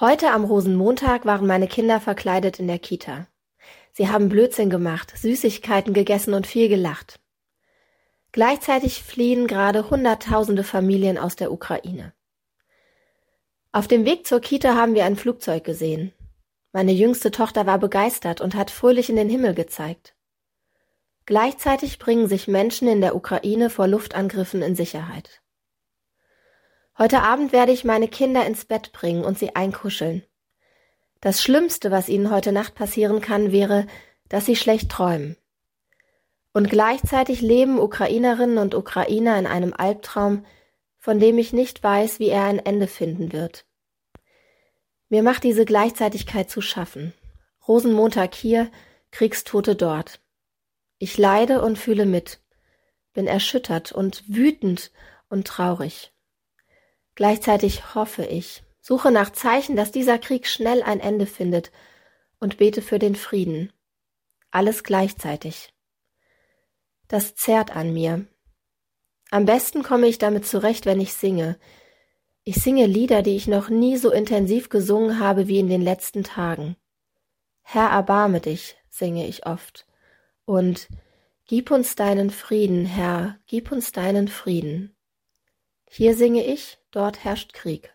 Heute am Rosenmontag waren meine Kinder verkleidet in der Kita. Sie haben Blödsinn gemacht, Süßigkeiten gegessen und viel gelacht. Gleichzeitig fliehen gerade Hunderttausende Familien aus der Ukraine. Auf dem Weg zur Kita haben wir ein Flugzeug gesehen. Meine jüngste Tochter war begeistert und hat fröhlich in den Himmel gezeigt. Gleichzeitig bringen sich Menschen in der Ukraine vor Luftangriffen in Sicherheit. Heute Abend werde ich meine Kinder ins Bett bringen und sie einkuscheln. Das Schlimmste, was ihnen heute Nacht passieren kann, wäre, dass sie schlecht träumen. Und gleichzeitig leben Ukrainerinnen und Ukrainer in einem Albtraum, von dem ich nicht weiß, wie er ein Ende finden wird. Mir macht diese Gleichzeitigkeit zu schaffen. Rosenmontag hier, Kriegstote dort. Ich leide und fühle mit, bin erschüttert und wütend und traurig. Gleichzeitig hoffe ich, suche nach Zeichen, dass dieser Krieg schnell ein Ende findet und bete für den Frieden. Alles gleichzeitig. Das zerrt an mir. Am besten komme ich damit zurecht, wenn ich singe. Ich singe Lieder, die ich noch nie so intensiv gesungen habe wie in den letzten Tagen. Herr, erbarme dich, singe ich oft. Und Gib uns deinen Frieden, Herr, gib uns deinen Frieden. Hier singe ich, dort herrscht Krieg.